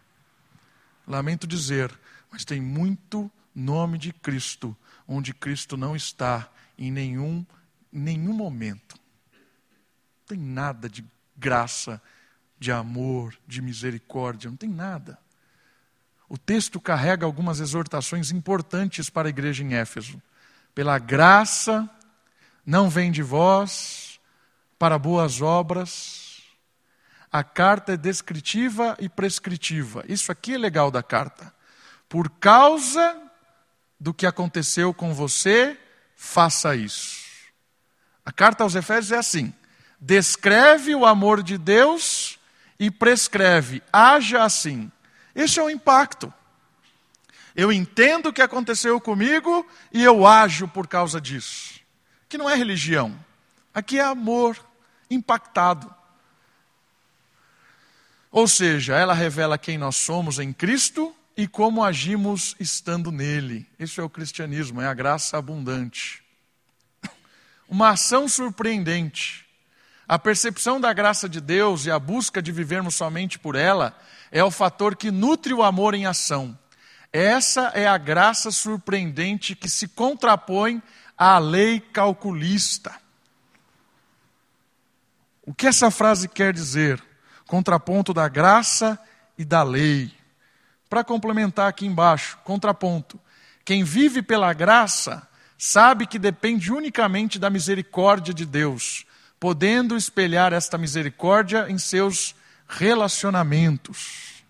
Lamento dizer, mas tem muito nome de Cristo onde Cristo não está em nenhum, nenhum momento. Não tem nada de graça, de amor, de misericórdia, não tem nada. O texto carrega algumas exortações importantes para a igreja em Éfeso. Pela graça, não vem de vós, para boas obras. A carta é descritiva e prescritiva. Isso aqui é legal da carta. Por causa do que aconteceu com você, faça isso. A carta aos Efésios é assim: descreve o amor de Deus e prescreve, haja assim. Esse é o impacto. Eu entendo o que aconteceu comigo e eu ajo por causa disso. Que não é religião, aqui é amor impactado. Ou seja, ela revela quem nós somos em Cristo e como agimos estando nele. Isso é o cristianismo, é a graça abundante. Uma ação surpreendente. A percepção da graça de Deus e a busca de vivermos somente por ela é o fator que nutre o amor em ação. Essa é a graça surpreendente que se contrapõe à lei calculista. O que essa frase quer dizer? Contraponto da graça e da lei. Para complementar aqui embaixo, contraponto. Quem vive pela graça sabe que depende unicamente da misericórdia de Deus, podendo espelhar esta misericórdia em seus relacionamentos.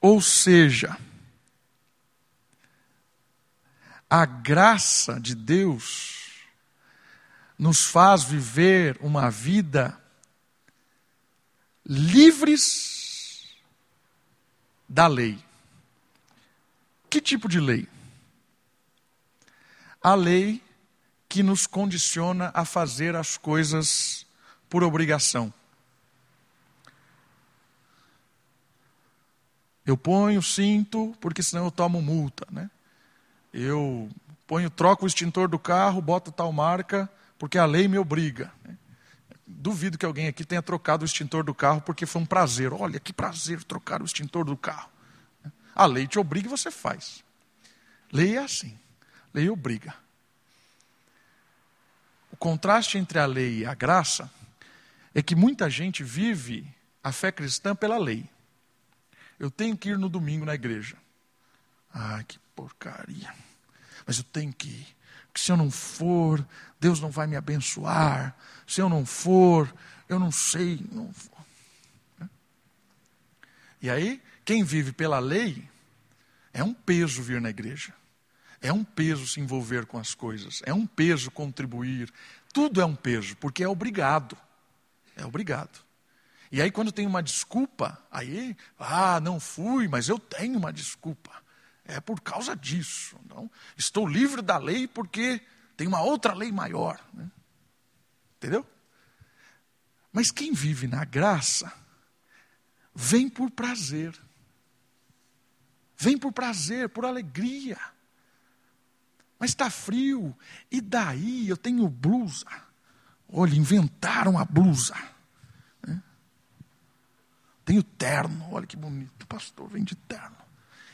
Ou seja, a graça de Deus nos faz viver uma vida livres da lei. Que tipo de lei? A lei que nos condiciona a fazer as coisas por obrigação. Eu ponho cinto porque senão eu tomo multa, né? Eu ponho, troco o extintor do carro, boto tal marca porque a lei me obriga. Né? Duvido que alguém aqui tenha trocado o extintor do carro porque foi um prazer. Olha, que prazer trocar o extintor do carro. A lei te obriga e você faz. Lei é assim. Lei obriga. O contraste entre a lei e a graça é que muita gente vive a fé cristã pela lei. Eu tenho que ir no domingo na igreja. Ah, que porcaria. Mas eu tenho que ir. Porque se eu não for, Deus não vai me abençoar. Se eu não for, eu não sei. Não? E aí, quem vive pela lei, é um peso vir na igreja. É um peso se envolver com as coisas. É um peso contribuir. Tudo é um peso, porque é obrigado. É obrigado. E aí, quando tem uma desculpa, aí, ah, não fui, mas eu tenho uma desculpa. É por causa disso. Não, estou livre da lei porque tem uma outra lei maior. Né? Entendeu? Mas quem vive na graça, vem por prazer. Vem por prazer, por alegria. Mas está frio, e daí eu tenho blusa. Olha, inventaram a blusa. Né? Tenho terno, olha que bonito, pastor, vem de terno.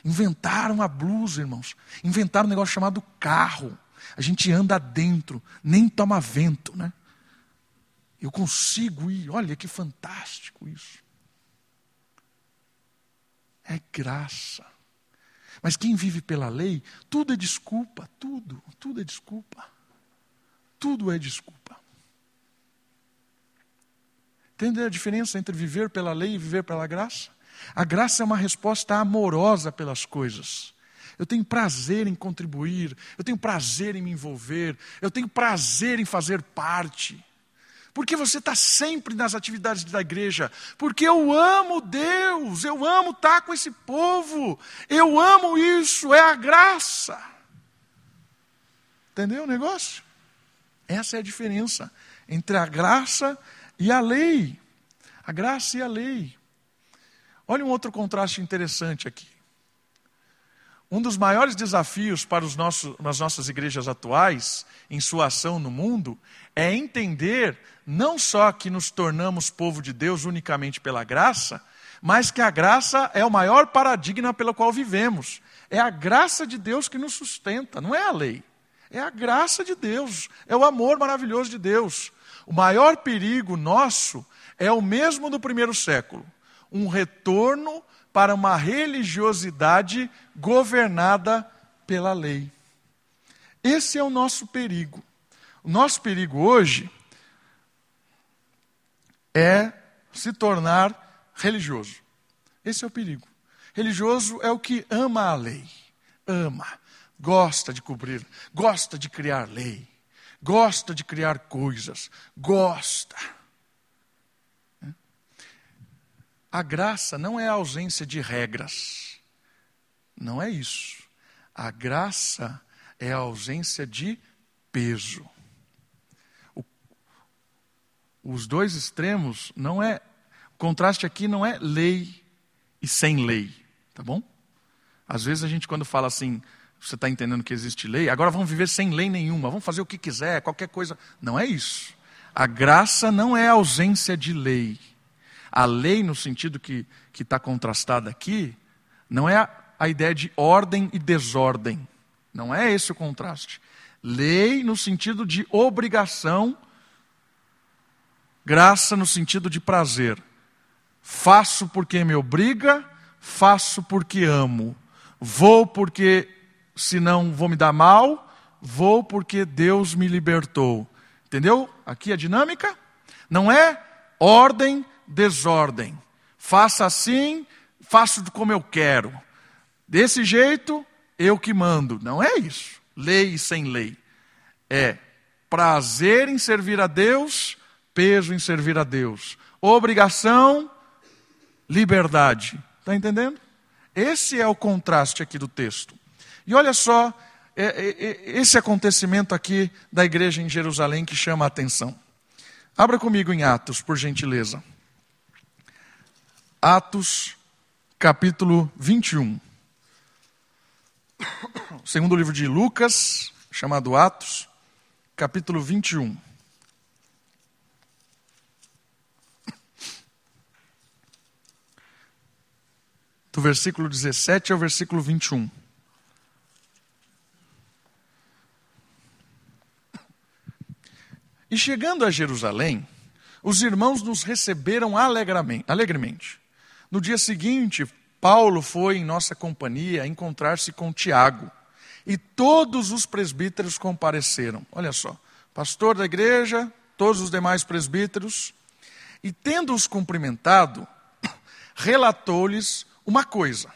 Inventaram a blusa, irmãos. Inventaram um negócio chamado carro. A gente anda dentro, nem toma vento, né? Eu consigo ir, olha que fantástico isso. É graça. Mas quem vive pela lei, tudo é desculpa, tudo, tudo é desculpa. Tudo é desculpa. Entende a diferença entre viver pela lei e viver pela graça? A graça é uma resposta amorosa pelas coisas. Eu tenho prazer em contribuir, eu tenho prazer em me envolver, eu tenho prazer em fazer parte. Porque você está sempre nas atividades da igreja. Porque eu amo Deus, eu amo estar com esse povo, eu amo isso, é a graça. Entendeu o negócio? Essa é a diferença entre a graça e a lei. A graça e a lei. Olha um outro contraste interessante aqui. Um dos maiores desafios para os nossos, as nossas igrejas atuais, em sua ação no mundo, é entender não só que nos tornamos povo de Deus unicamente pela graça, mas que a graça é o maior paradigma pelo qual vivemos. É a graça de Deus que nos sustenta, não é a lei. É a graça de Deus, é o amor maravilhoso de Deus. O maior perigo nosso é o mesmo do primeiro século: um retorno para uma religiosidade governada pela lei. Esse é o nosso perigo. O nosso perigo hoje é se tornar religioso. Esse é o perigo. Religioso é o que ama a lei, ama, gosta de cobrir, gosta de criar lei, gosta de criar coisas, gosta. A graça não é a ausência de regras, não é isso. A graça é a ausência de peso. Os dois extremos não é o contraste aqui não é lei e sem lei, tá bom? Às vezes a gente, quando fala assim, você está entendendo que existe lei, agora vamos viver sem lei nenhuma, vamos fazer o que quiser, qualquer coisa. Não é isso. A graça não é ausência de lei. A lei, no sentido que está contrastada aqui, não é a, a ideia de ordem e desordem. Não é esse o contraste. Lei no sentido de obrigação, graça no sentido de prazer. Faço porque me obriga, faço porque amo. Vou porque senão vou me dar mal, vou porque Deus me libertou. Entendeu? Aqui a dinâmica não é ordem, desordem. Faça assim, faço como eu quero. Desse jeito, eu que mando. Não é isso. Lei sem lei. É prazer em servir a Deus, peso em servir a Deus. Obrigação, liberdade. Está entendendo? Esse é o contraste aqui do texto. E olha só é, é, é, esse acontecimento aqui da igreja em Jerusalém que chama a atenção. Abra comigo em Atos, por gentileza. Atos, capítulo 21. Segundo livro de Lucas, chamado Atos, capítulo 21. Do versículo 17 ao versículo 21. E chegando a Jerusalém, os irmãos nos receberam alegremente. No dia seguinte, Paulo foi em nossa companhia encontrar-se com Tiago. E todos os presbíteros compareceram. Olha só, pastor da igreja, todos os demais presbíteros. E tendo-os cumprimentado, [coughs] relatou-lhes uma coisa.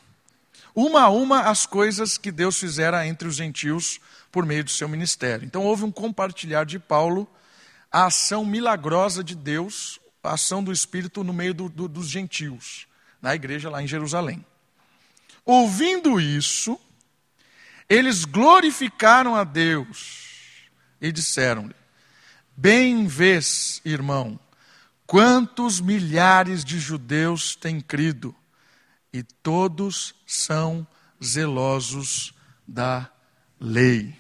Uma a uma as coisas que Deus fizera entre os gentios por meio do seu ministério. Então houve um compartilhar de Paulo a ação milagrosa de Deus, a ação do Espírito no meio do, do, dos gentios, na igreja lá em Jerusalém. Ouvindo isso, eles glorificaram a Deus e disseram-lhe: Bem vês, irmão, quantos milhares de judeus têm crido e todos são zelosos da lei.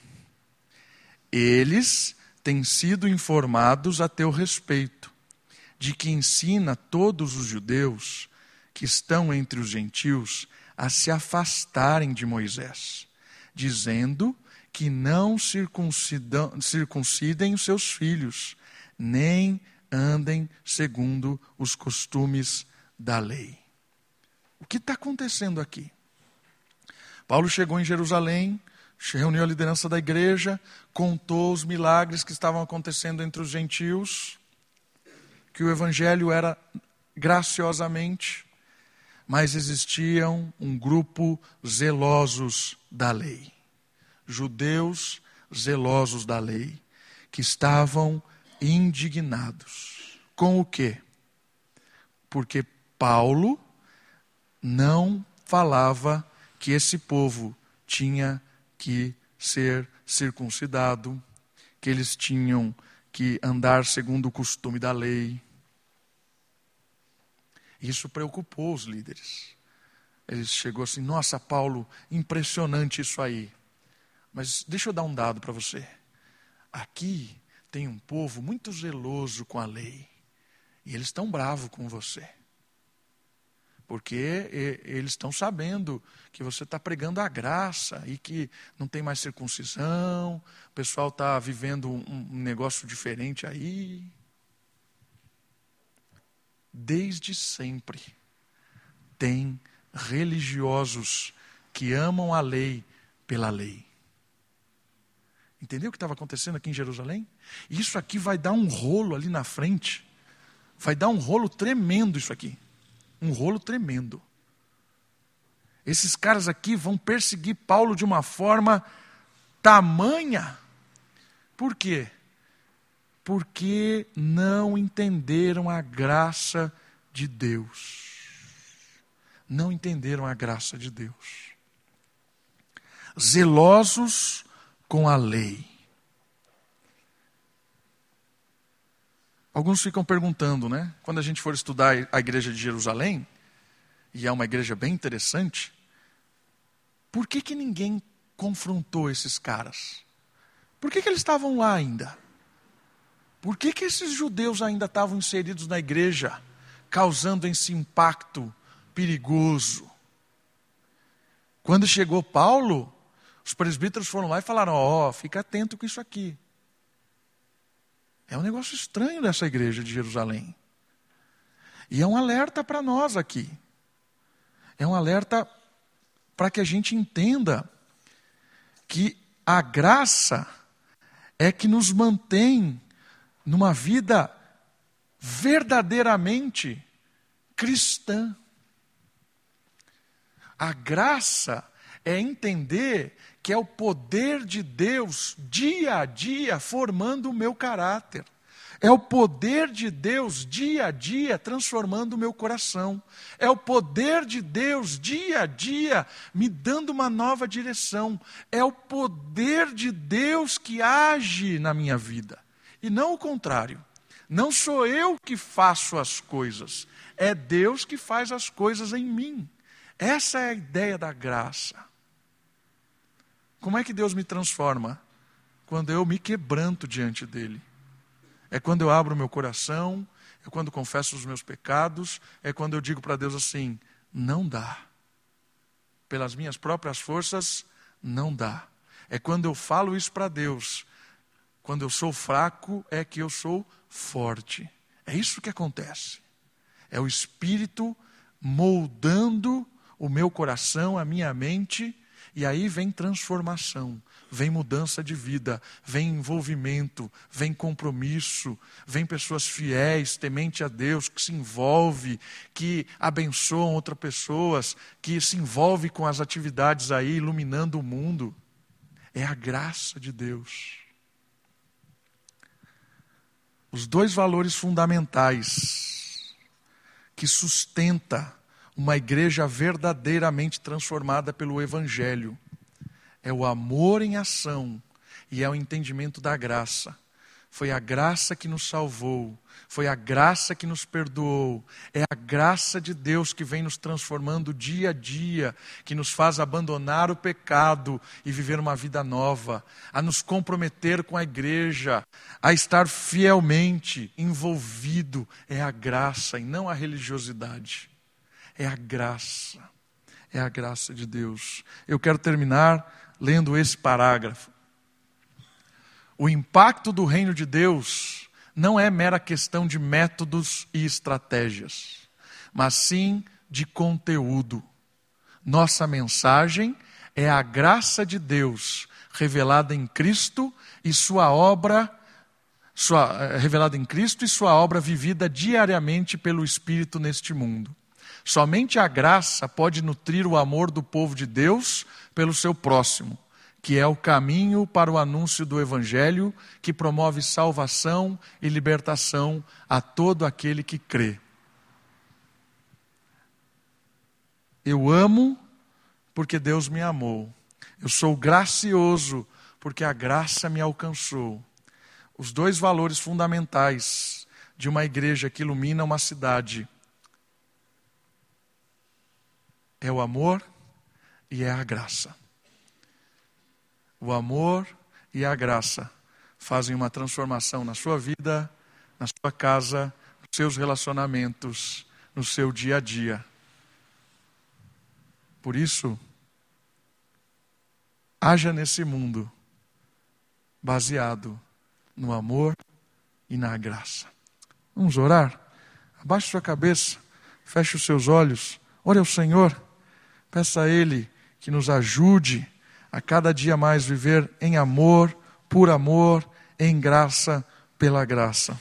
Eles têm sido informados a teu respeito, de que ensina todos os judeus que estão entre os gentios a se afastarem de Moisés, dizendo que não circuncidem os seus filhos, nem andem segundo os costumes da lei. O que está acontecendo aqui? Paulo chegou em Jerusalém, reuniu a liderança da igreja, contou os milagres que estavam acontecendo entre os gentios, que o evangelho era graciosamente, mas existiam um grupo zelosos da lei. Judeus zelosos da lei, que estavam indignados. Com o quê? Porque Paulo não falava que esse povo tinha que ser circuncidado, que eles tinham que andar segundo o costume da lei. Isso preocupou os líderes. Ele chegou assim: Nossa, Paulo, impressionante isso aí. Mas deixa eu dar um dado para você. Aqui tem um povo muito zeloso com a lei. E eles estão bravos com você. Porque eles estão sabendo que você está pregando a graça e que não tem mais circuncisão, o pessoal está vivendo um negócio diferente aí. Desde sempre tem religiosos que amam a lei pela lei. Entendeu o que estava acontecendo aqui em Jerusalém? Isso aqui vai dar um rolo ali na frente. Vai dar um rolo tremendo isso aqui. Um rolo tremendo. Esses caras aqui vão perseguir Paulo de uma forma tamanha. Por quê? Porque não entenderam a graça de Deus. Não entenderam a graça de Deus. Zelosos com a lei. Alguns ficam perguntando, né? Quando a gente for estudar a igreja de Jerusalém, e é uma igreja bem interessante, por que, que ninguém confrontou esses caras? Por que, que eles estavam lá ainda? Por que, que esses judeus ainda estavam inseridos na igreja, causando esse impacto perigoso? Quando chegou Paulo, os presbíteros foram lá e falaram: Ó, oh, fica atento com isso aqui. É um negócio estranho dessa igreja de Jerusalém. E é um alerta para nós aqui. É um alerta para que a gente entenda que a graça é que nos mantém numa vida verdadeiramente cristã. A graça é entender que é o poder de Deus dia a dia formando o meu caráter. É o poder de Deus dia a dia transformando o meu coração. É o poder de Deus dia a dia me dando uma nova direção. É o poder de Deus que age na minha vida. E não o contrário. Não sou eu que faço as coisas, é Deus que faz as coisas em mim. Essa é a ideia da graça. Como é que Deus me transforma? Quando eu me quebranto diante dEle. É quando eu abro meu coração, é quando confesso os meus pecados, é quando eu digo para Deus assim: não dá. Pelas minhas próprias forças, não dá. É quando eu falo isso para Deus. Quando eu sou fraco, é que eu sou forte. É isso que acontece. É o Espírito moldando o meu coração, a minha mente, e aí vem transformação, vem mudança de vida, vem envolvimento, vem compromisso, vem pessoas fiéis, temente a Deus, que se envolve, que abençoam outras pessoas, que se envolve com as atividades aí iluminando o mundo. É a graça de Deus. Os dois valores fundamentais que sustenta uma igreja verdadeiramente transformada pelo Evangelho. É o amor em ação e é o entendimento da graça. Foi a graça que nos salvou, foi a graça que nos perdoou, é a graça de Deus que vem nos transformando dia a dia, que nos faz abandonar o pecado e viver uma vida nova, a nos comprometer com a igreja, a estar fielmente envolvido. É a graça e não a religiosidade. É a graça. É a graça de Deus. Eu quero terminar lendo esse parágrafo. O impacto do reino de Deus não é mera questão de métodos e estratégias, mas sim de conteúdo. Nossa mensagem é a graça de Deus revelada em Cristo e sua obra sua, eh, revelada em Cristo e sua obra vivida diariamente pelo Espírito neste mundo. Somente a graça pode nutrir o amor do povo de Deus pelo seu próximo, que é o caminho para o anúncio do Evangelho que promove salvação e libertação a todo aquele que crê. Eu amo porque Deus me amou. Eu sou gracioso porque a graça me alcançou. os dois valores fundamentais de uma igreja que ilumina uma cidade é o amor e é a graça. O amor e a graça fazem uma transformação na sua vida, na sua casa, nos seus relacionamentos, no seu dia a dia. Por isso, haja nesse mundo baseado no amor e na graça. Vamos orar? Abaixe sua cabeça, feche os seus olhos, ore ao Senhor, peça a Ele que nos ajude a cada dia mais viver em amor, por amor, em graça, pela graça.